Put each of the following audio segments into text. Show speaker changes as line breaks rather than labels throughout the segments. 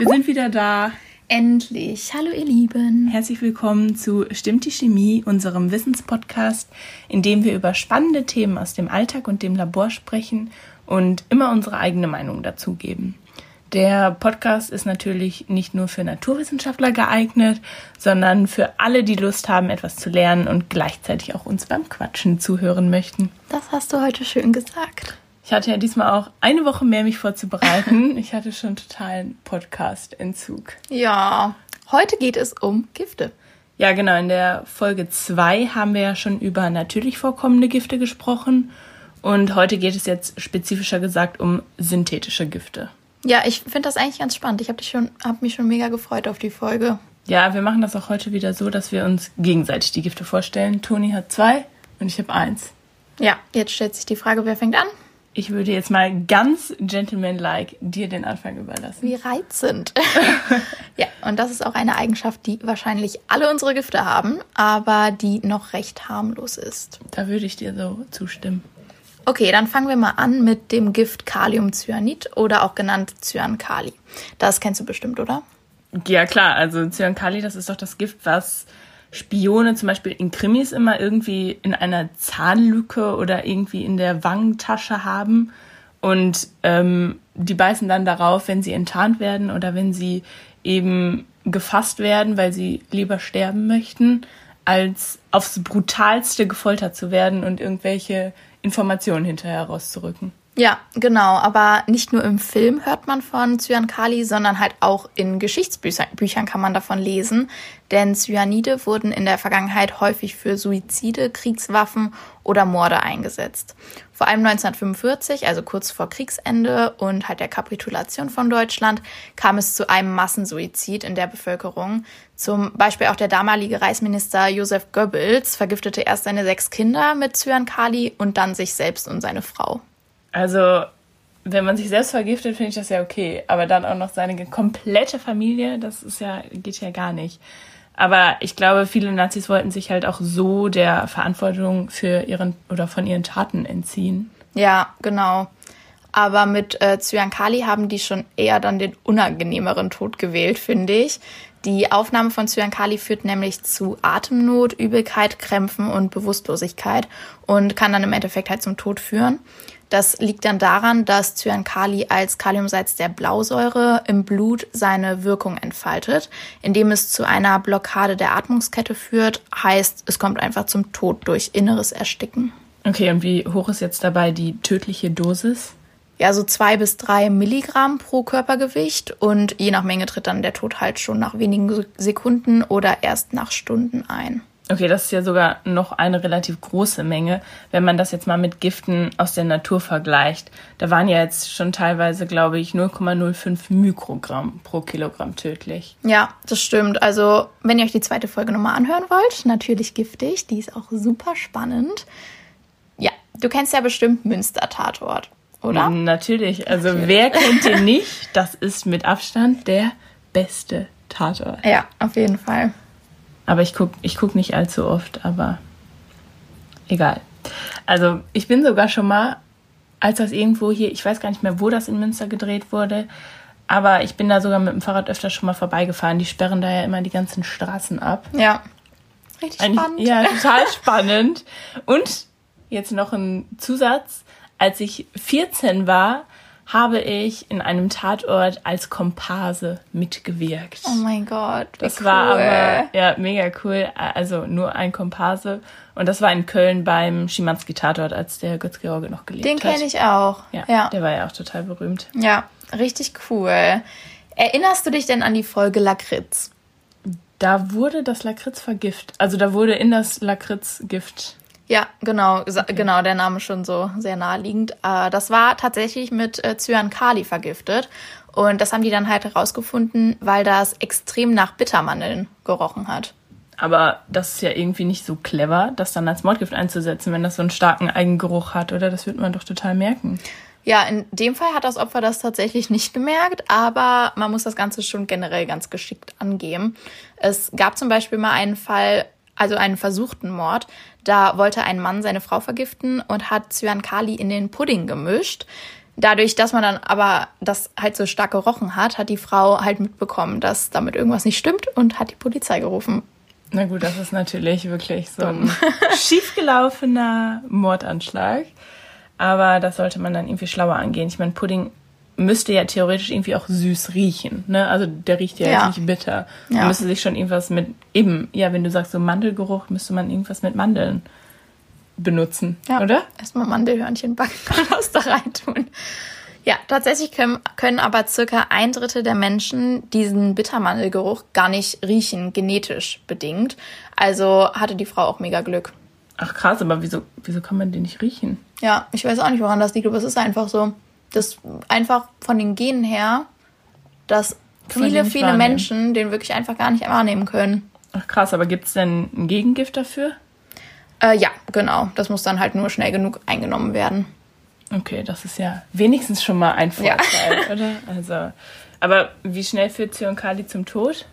Wir sind wieder da.
Endlich. Hallo ihr Lieben.
Herzlich willkommen zu Stimmt die Chemie, unserem Wissenspodcast, in dem wir über spannende Themen aus dem Alltag und dem Labor sprechen und immer unsere eigene Meinung dazugeben. Der Podcast ist natürlich nicht nur für Naturwissenschaftler geeignet, sondern für alle, die Lust haben, etwas zu lernen und gleichzeitig auch uns beim Quatschen zuhören möchten.
Das hast du heute schön gesagt.
Ich hatte ja diesmal auch eine Woche mehr, mich vorzubereiten. Ich hatte schon totalen Podcast-Entzug.
Ja, heute geht es um Gifte.
Ja, genau. In der Folge 2 haben wir ja schon über natürlich vorkommende Gifte gesprochen. Und heute geht es jetzt spezifischer gesagt um synthetische Gifte.
Ja, ich finde das eigentlich ganz spannend. Ich habe hab mich schon mega gefreut auf die Folge.
Ja, wir machen das auch heute wieder so, dass wir uns gegenseitig die Gifte vorstellen. Toni hat zwei und ich habe eins.
Ja, jetzt stellt sich die Frage, wer fängt an?
Ich würde jetzt mal ganz gentlemanlike dir den Anfang überlassen.
Wie reizend. ja, und das ist auch eine Eigenschaft, die wahrscheinlich alle unsere Gifte haben, aber die noch recht harmlos ist.
Da würde ich dir so zustimmen.
Okay, dann fangen wir mal an mit dem Gift Kaliumcyanid oder auch genannt Cyankali. Das kennst du bestimmt, oder?
Ja, klar. Also Cyankali, das ist doch das Gift, was Spione zum Beispiel in Krimis immer irgendwie in einer Zahnlücke oder irgendwie in der Wangentasche haben. Und ähm, die beißen dann darauf, wenn sie enttarnt werden oder wenn sie eben gefasst werden, weil sie lieber sterben möchten, als aufs brutalste gefoltert zu werden und irgendwelche Informationen hinterher rauszurücken.
Ja, genau. Aber nicht nur im Film hört man von Cyankali, sondern halt auch in Geschichtsbüchern kann man davon lesen. Denn Cyanide wurden in der Vergangenheit häufig für Suizide, Kriegswaffen oder Morde eingesetzt. Vor allem 1945, also kurz vor Kriegsende und halt der Kapitulation von Deutschland, kam es zu einem Massensuizid in der Bevölkerung. Zum Beispiel auch der damalige Reichsminister Josef Goebbels vergiftete erst seine sechs Kinder mit Cyankali und dann sich selbst und seine Frau.
Also, wenn man sich selbst vergiftet, finde ich das ja okay. Aber dann auch noch seine komplette Familie, das ist ja, geht ja gar nicht. Aber ich glaube, viele Nazis wollten sich halt auch so der Verantwortung für ihren oder von ihren Taten entziehen.
Ja, genau. Aber mit äh, Cyankali haben die schon eher dann den unangenehmeren Tod gewählt, finde ich. Die Aufnahme von Cyankali führt nämlich zu Atemnot, Übelkeit, Krämpfen und Bewusstlosigkeit und kann dann im Endeffekt halt zum Tod führen. Das liegt dann daran, dass Cyankali als Kaliumsalz der Blausäure im Blut seine Wirkung entfaltet, indem es zu einer Blockade der Atmungskette führt, heißt, es kommt einfach zum Tod durch inneres Ersticken.
Okay, und wie hoch ist jetzt dabei die tödliche Dosis?
Ja, so zwei bis drei Milligramm pro Körpergewicht und je nach Menge tritt dann der Tod halt schon nach wenigen Sekunden oder erst nach Stunden ein.
Okay, das ist ja sogar noch eine relativ große Menge, wenn man das jetzt mal mit Giften aus der Natur vergleicht. Da waren ja jetzt schon teilweise, glaube ich, 0,05 Mikrogramm pro Kilogramm tödlich.
Ja, das stimmt. Also, wenn ihr euch die zweite Folge nochmal anhören wollt, natürlich giftig, die ist auch super spannend. Ja, du kennst ja bestimmt Münster-Tatort, oder?
Natürlich. Also, natürlich. wer kennt den nicht? Das ist mit Abstand der beste Tatort.
Ja, auf jeden Fall.
Aber ich gucke ich guck nicht allzu oft, aber egal. Also ich bin sogar schon mal, als das irgendwo hier, ich weiß gar nicht mehr, wo das in Münster gedreht wurde, aber ich bin da sogar mit dem Fahrrad öfter schon mal vorbeigefahren. Die sperren da ja immer die ganzen Straßen ab.
Ja. Richtig Eigentlich, spannend.
Ja, total spannend. Und jetzt noch ein Zusatz. Als ich 14 war, habe ich in einem Tatort als Komparse mitgewirkt.
Oh mein Gott.
Das cool. war aber ja mega cool. Also nur ein Komparse. Und das war in Köln beim Schimanski-Tatort, als der Götz-George noch gelebt
Den
hat.
Den kenne ich auch.
Ja, ja. Der war ja auch total berühmt.
Ja, richtig cool. Erinnerst du dich denn an die Folge Lakritz?
Da wurde das Lakritz vergift. Also da wurde in das Lakritz-Gift
ja, genau, okay. genau, der Name schon so sehr naheliegend. Äh, das war tatsächlich mit äh, Cyankali vergiftet. Und das haben die dann halt herausgefunden, weil das extrem nach Bittermandeln gerochen hat.
Aber das ist ja irgendwie nicht so clever, das dann als Mordgift einzusetzen, wenn das so einen starken Eigengeruch hat, oder? Das wird man doch total merken.
Ja, in dem Fall hat das Opfer das tatsächlich nicht gemerkt, aber man muss das Ganze schon generell ganz geschickt angehen. Es gab zum Beispiel mal einen Fall, also einen versuchten Mord. Da wollte ein Mann seine Frau vergiften und hat Cyankali in den Pudding gemischt. dadurch, dass man dann aber das halt so stark gerochen hat, hat die Frau halt mitbekommen, dass damit irgendwas nicht stimmt und hat die Polizei gerufen.
Na gut, das ist natürlich wirklich so ein schiefgelaufener Mordanschlag. Aber das sollte man dann irgendwie schlauer angehen. Ich meine, Pudding müsste ja theoretisch irgendwie auch süß riechen. Ne? Also der riecht ja, ja. nicht bitter. Ja. Man müsste sich schon irgendwas mit, eben, ja, wenn du sagst so Mandelgeruch, müsste man irgendwas mit Mandeln benutzen, ja. oder?
Erstmal Mandelhörnchen backen und was da rein tun. Ja, tatsächlich können, können aber circa ein Drittel der Menschen diesen Bittermandelgeruch gar nicht riechen, genetisch bedingt. Also hatte die Frau auch mega Glück.
Ach krass, aber wieso, wieso kann man den nicht riechen?
Ja, ich weiß auch nicht, woran das liegt, aber es ist einfach so. Das einfach von den Genen her, dass viele, viele wahrnehmen. Menschen den wirklich einfach gar nicht wahrnehmen können.
Ach krass, aber gibt es denn ein Gegengift dafür?
Äh, ja, genau. Das muss dann halt nur schnell genug eingenommen werden.
Okay, das ist ja wenigstens schon mal ein Vorteil, ja. oder? Also, aber wie schnell führt Zyankali zum Tod?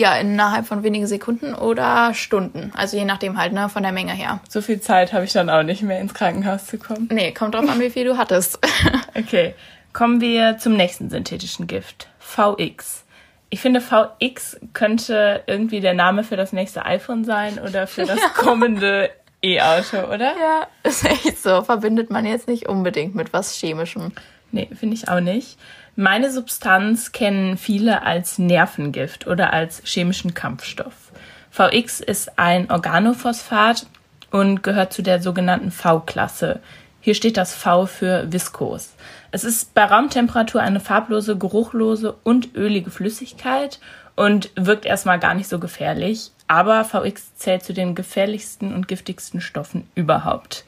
Ja, innerhalb von wenigen Sekunden oder Stunden. Also je nachdem halt, ne, von der Menge her.
So viel Zeit habe ich dann auch nicht mehr ins Krankenhaus zu kommen.
Nee, kommt drauf an, wie viel du hattest.
okay. Kommen wir zum nächsten synthetischen Gift. VX. Ich finde, VX könnte irgendwie der Name für das nächste iPhone sein oder für das kommende E-Auto, oder?
Ja, ist echt so. Verbindet man jetzt nicht unbedingt mit was Chemischem.
Nee, finde ich auch nicht. Meine Substanz kennen viele als Nervengift oder als chemischen Kampfstoff. VX ist ein Organophosphat und gehört zu der sogenannten V-Klasse. Hier steht das V für viskos. Es ist bei Raumtemperatur eine farblose, geruchlose und ölige Flüssigkeit und wirkt erstmal gar nicht so gefährlich, aber VX zählt zu den gefährlichsten und giftigsten Stoffen überhaupt.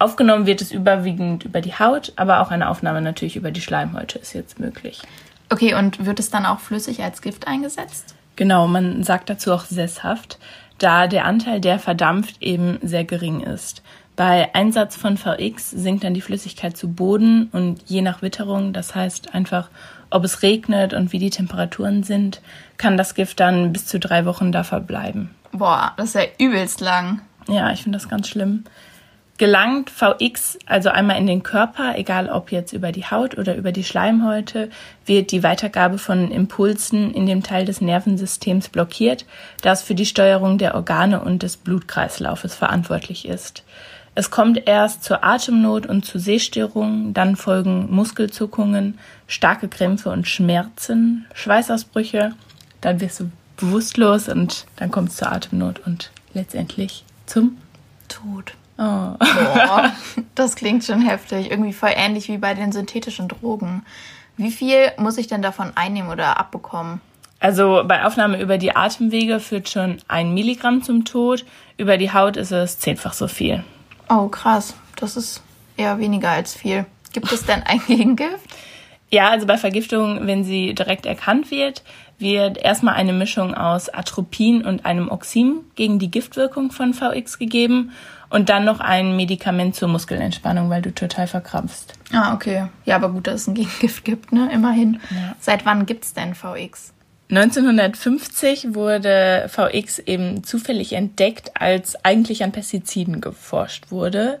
Aufgenommen wird es überwiegend über die Haut, aber auch eine Aufnahme natürlich über die Schleimhäute ist jetzt möglich.
Okay, und wird es dann auch flüssig als Gift eingesetzt?
Genau, man sagt dazu auch sesshaft, da der Anteil, der verdampft, eben sehr gering ist. Bei Einsatz von VX sinkt dann die Flüssigkeit zu Boden und je nach Witterung, das heißt einfach, ob es regnet und wie die Temperaturen sind, kann das Gift dann bis zu drei Wochen da verbleiben.
Boah, das ist ja übelst lang.
Ja, ich finde das ganz schlimm. Gelangt VX also einmal in den Körper, egal ob jetzt über die Haut oder über die Schleimhäute, wird die Weitergabe von Impulsen in dem Teil des Nervensystems blockiert, das für die Steuerung der Organe und des Blutkreislaufes verantwortlich ist. Es kommt erst zur Atemnot und zu Sehstörungen, dann folgen Muskelzuckungen, starke Krämpfe und Schmerzen, Schweißausbrüche, dann wirst du bewusstlos und dann kommt es zur Atemnot und letztendlich zum Tod.
Oh. Boah, das klingt schon heftig. Irgendwie voll ähnlich wie bei den synthetischen Drogen. Wie viel muss ich denn davon einnehmen oder abbekommen?
Also bei Aufnahme über die Atemwege führt schon ein Milligramm zum Tod. Über die Haut ist es zehnfach so viel.
Oh, krass. Das ist eher weniger als viel. Gibt es denn ein Gegengift?
Ja, also bei Vergiftung, wenn sie direkt erkannt wird, wird erstmal eine Mischung aus Atropin und einem Oxim gegen die Giftwirkung von VX gegeben und dann noch ein Medikament zur Muskelentspannung, weil du total verkrampfst.
Ah, okay. Ja, aber gut, dass es ein Gegengift gibt, ne? Immerhin. Ja. Seit wann gibt's denn VX?
1950 wurde VX eben zufällig entdeckt, als eigentlich an Pestiziden geforscht wurde.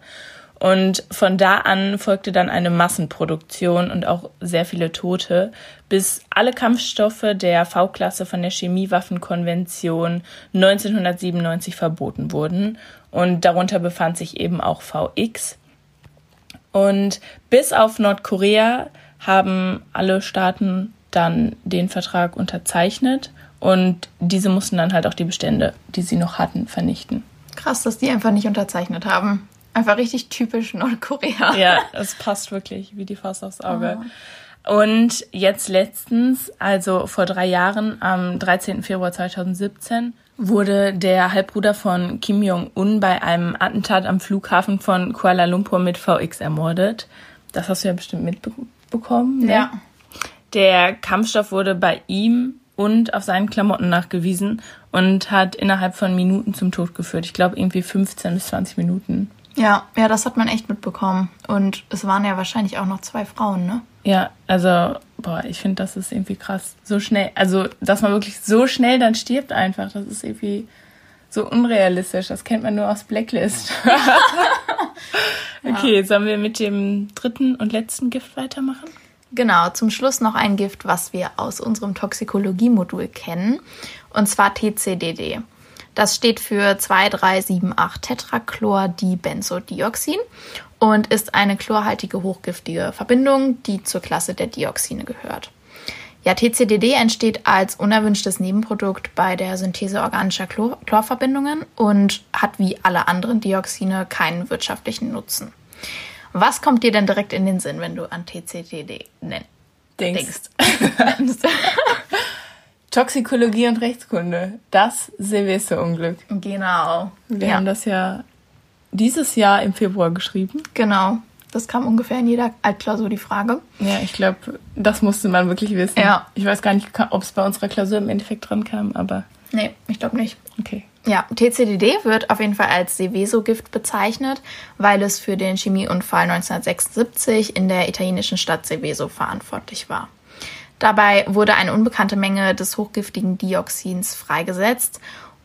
Und von da an folgte dann eine Massenproduktion und auch sehr viele Tote, bis alle Kampfstoffe der V-Klasse von der Chemiewaffenkonvention 1997 verboten wurden. Und darunter befand sich eben auch VX. Und bis auf Nordkorea haben alle Staaten dann den Vertrag unterzeichnet und diese mussten dann halt auch die Bestände, die sie noch hatten, vernichten.
Krass, dass die einfach nicht unterzeichnet haben. Einfach richtig typisch Nordkorea.
Ja, es passt wirklich wie die Faust aufs Auge. Oh. Und jetzt letztens, also vor drei Jahren, am 13. Februar 2017, wurde der Halbbruder von Kim Jong-un bei einem Attentat am Flughafen von Kuala Lumpur mit VX ermordet. Das hast du ja bestimmt mitbekommen. Ne? Ja. Der Kampfstoff wurde bei ihm und auf seinen Klamotten nachgewiesen und hat innerhalb von Minuten zum Tod geführt. Ich glaube irgendwie 15 bis 20 Minuten.
Ja, ja, das hat man echt mitbekommen. Und es waren ja wahrscheinlich auch noch zwei Frauen, ne?
Ja, also, boah, ich finde, das ist irgendwie krass. So schnell, also, dass man wirklich so schnell dann stirbt einfach, das ist irgendwie so unrealistisch. Das kennt man nur aus Blacklist. Okay, sollen wir mit dem dritten und letzten Gift weitermachen?
Genau, zum Schluss noch ein Gift, was wir aus unserem Toxikologie-Modul kennen, und zwar TCDD. Das steht für 2,378-Tetrachlordibenzodioxin und ist eine chlorhaltige hochgiftige Verbindung, die zur Klasse der Dioxine gehört. Ja, TCDD entsteht als unerwünschtes Nebenprodukt bei der Synthese organischer Chlor Chlorverbindungen und hat wie alle anderen Dioxine keinen wirtschaftlichen Nutzen. Was kommt dir denn direkt in den Sinn, wenn du an TCDD nenn denkst?
denkst. Toxikologie und Rechtskunde. Das Silvester-Unglück.
Genau.
Wir ja. haben das ja dieses Jahr im Februar geschrieben.
Genau. Das kam ungefähr in jeder Altklausur die Frage.
Ja, ich glaube, das musste man wirklich wissen. Ja. Ich weiß gar nicht, ob es bei unserer Klausur im Endeffekt dran kam, aber.
Nee, ich glaube nicht.
Okay.
Ja, TCDD wird auf jeden Fall als Seveso-Gift bezeichnet, weil es für den Chemieunfall 1976 in der italienischen Stadt Seveso verantwortlich war. Dabei wurde eine unbekannte Menge des hochgiftigen Dioxins freigesetzt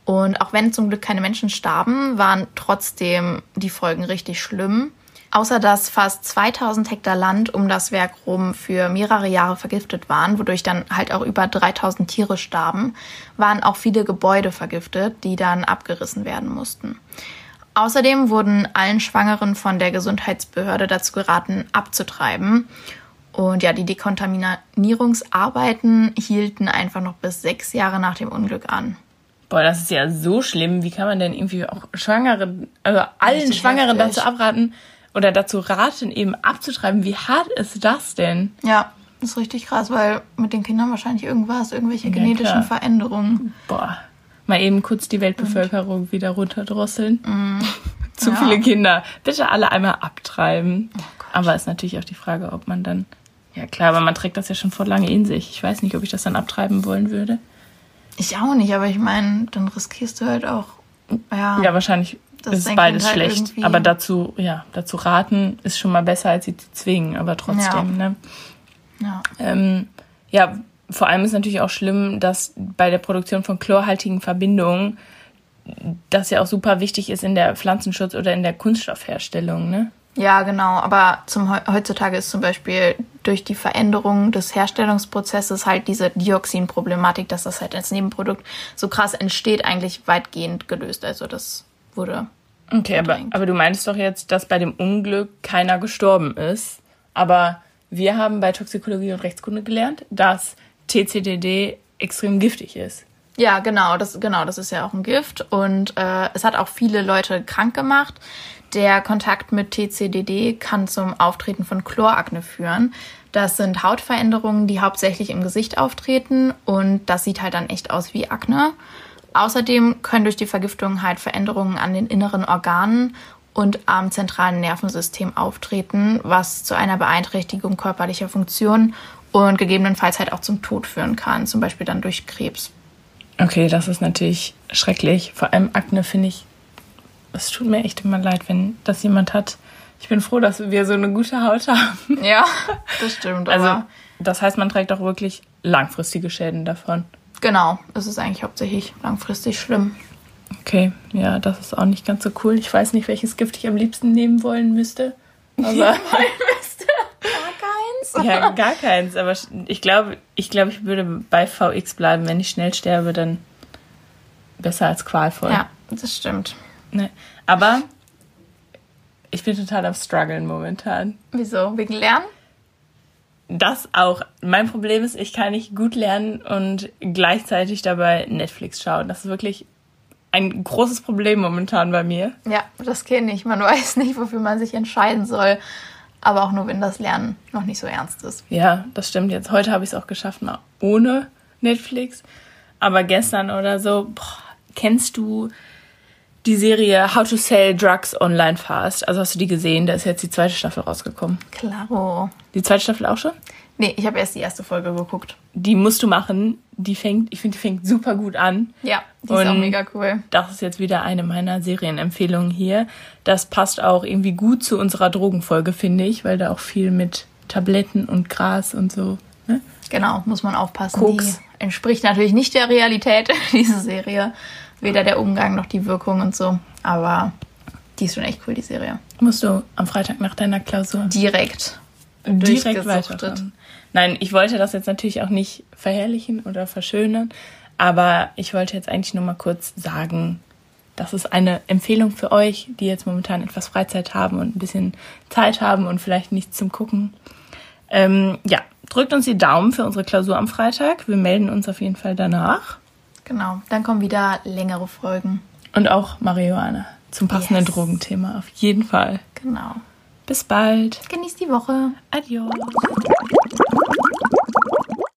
und auch wenn zum Glück keine Menschen starben, waren trotzdem die Folgen richtig schlimm. Außer dass fast 2000 Hektar Land um das Werk rum für mehrere Jahre vergiftet waren, wodurch dann halt auch über 3000 Tiere starben, waren auch viele Gebäude vergiftet, die dann abgerissen werden mussten. Außerdem wurden allen Schwangeren von der Gesundheitsbehörde dazu geraten, abzutreiben. Und ja, die Dekontaminierungsarbeiten hielten einfach noch bis sechs Jahre nach dem Unglück an.
Boah, das ist ja so schlimm. Wie kann man denn irgendwie auch Schwangere, also allen Schwangeren heftig. dazu abraten oder dazu raten, eben abzutreiben? Wie hart ist das denn?
Ja, das ist richtig krass, weil mit den Kindern wahrscheinlich irgendwas, irgendwelche genetischen klar. Veränderungen.
Boah, mal eben kurz die Weltbevölkerung Und. wieder runterdrosseln. Mm. Zu ja. viele Kinder. Bitte alle einmal abtreiben. Oh Aber ist natürlich auch die Frage, ob man dann. Ja, klar, aber man trägt das ja schon vor lange in sich. Ich weiß nicht, ob ich das dann abtreiben wollen würde.
Ich auch nicht, aber ich meine, dann riskierst du halt auch. Ja,
ja wahrscheinlich ist beides halt schlecht. Aber dazu, ja, dazu raten ist schon mal besser, als sie zu zwingen, aber trotzdem, ja. ne? Ja. Ähm, ja, vor allem ist natürlich auch schlimm, dass bei der Produktion von chlorhaltigen Verbindungen das ja auch super wichtig ist in der Pflanzenschutz oder in der Kunststoffherstellung, ne?
Ja, genau. Aber zum, heutzutage ist zum Beispiel durch die Veränderung des Herstellungsprozesses halt diese Dioxinproblematik, dass das halt als Nebenprodukt so krass entsteht, eigentlich weitgehend gelöst. Also das wurde.
Okay, aber, aber du meinst doch jetzt, dass bei dem Unglück keiner gestorben ist. Aber wir haben bei Toxikologie und Rechtskunde gelernt, dass TCDD extrem giftig ist.
Ja, genau, das, genau, das ist ja auch ein Gift und äh, es hat auch viele Leute krank gemacht. Der Kontakt mit TCDD kann zum Auftreten von Chlorakne führen. Das sind Hautveränderungen, die hauptsächlich im Gesicht auftreten und das sieht halt dann echt aus wie Akne. Außerdem können durch die Vergiftung halt Veränderungen an den inneren Organen und am zentralen Nervensystem auftreten, was zu einer Beeinträchtigung körperlicher Funktionen und gegebenenfalls halt auch zum Tod führen kann, zum Beispiel dann durch Krebs.
Okay, das ist natürlich schrecklich. Vor allem Akne finde ich es tut mir echt immer leid, wenn das jemand hat. Ich bin froh, dass wir so eine gute Haut haben.
Ja, das stimmt.
also, das heißt, man trägt auch wirklich langfristige Schäden davon.
Genau, es ist eigentlich hauptsächlich langfristig schlimm.
Okay, ja, das ist auch nicht ganz so cool. Ich weiß nicht, welches Gift ich am liebsten nehmen wollen müsste.
Aber müsste. Gar
keins. Ja, gar keins. Aber ich glaube, ich glaube, ich würde bei VX bleiben. Wenn ich schnell sterbe, dann besser als qualvoll.
Ja, das stimmt.
Ne. Aber ich bin total am struggeln momentan.
Wieso? Wegen Lernen?
Das auch. Mein Problem ist, ich kann nicht gut lernen und gleichzeitig dabei Netflix schauen. Das ist wirklich ein großes Problem momentan bei mir.
Ja, das kenne ich. Man weiß nicht, wofür man sich entscheiden soll. Aber auch nur, wenn das Lernen noch nicht so ernst ist.
Ja, das stimmt. Jetzt heute habe ich es auch geschafft, mal ohne Netflix. Aber gestern oder so, boah, kennst du die Serie How to Sell Drugs Online Fast. Also hast du die gesehen? Da ist jetzt die zweite Staffel rausgekommen.
Klaro.
Die zweite Staffel auch schon?
Nee, ich habe erst die erste Folge geguckt.
Die musst du machen. Die fängt, ich finde, die fängt super gut an.
Ja, die ist Und auch mega cool.
Das ist jetzt wieder eine meiner Serienempfehlungen hier. Das passt auch irgendwie gut zu unserer Drogenfolge, finde ich, weil da auch viel mit Tabletten und Gras und so. Ne?
Genau, muss man aufpassen. Koks. Die entspricht natürlich nicht der Realität, diese Serie weder der Umgang noch die Wirkung und so. Aber Die ist schon echt cool, die Serie.
Musst du am Freitag nach deiner Klausur
Direkt.
direkt weiterfahren. Nein, ich wollte das jetzt natürlich auch nicht verherrlichen oder verschönern, aber ich wollte jetzt eigentlich nur mal kurz sagen, das ist eine Empfehlung für euch, die jetzt momentan etwas Freizeit haben und ein bisschen Zeit haben und vielleicht nichts zum Gucken. Ähm, ja, drückt uns die Daumen für unsere Klausur am Freitag. Wir melden uns auf jeden Fall danach.
Genau. Dann kommen wieder längere Folgen.
Und auch Marihuana zum passenden
Yes.
Drogenthema. Auf jeden Fall.
Genau.
Bis bald.
Genießt die Woche.
Adios.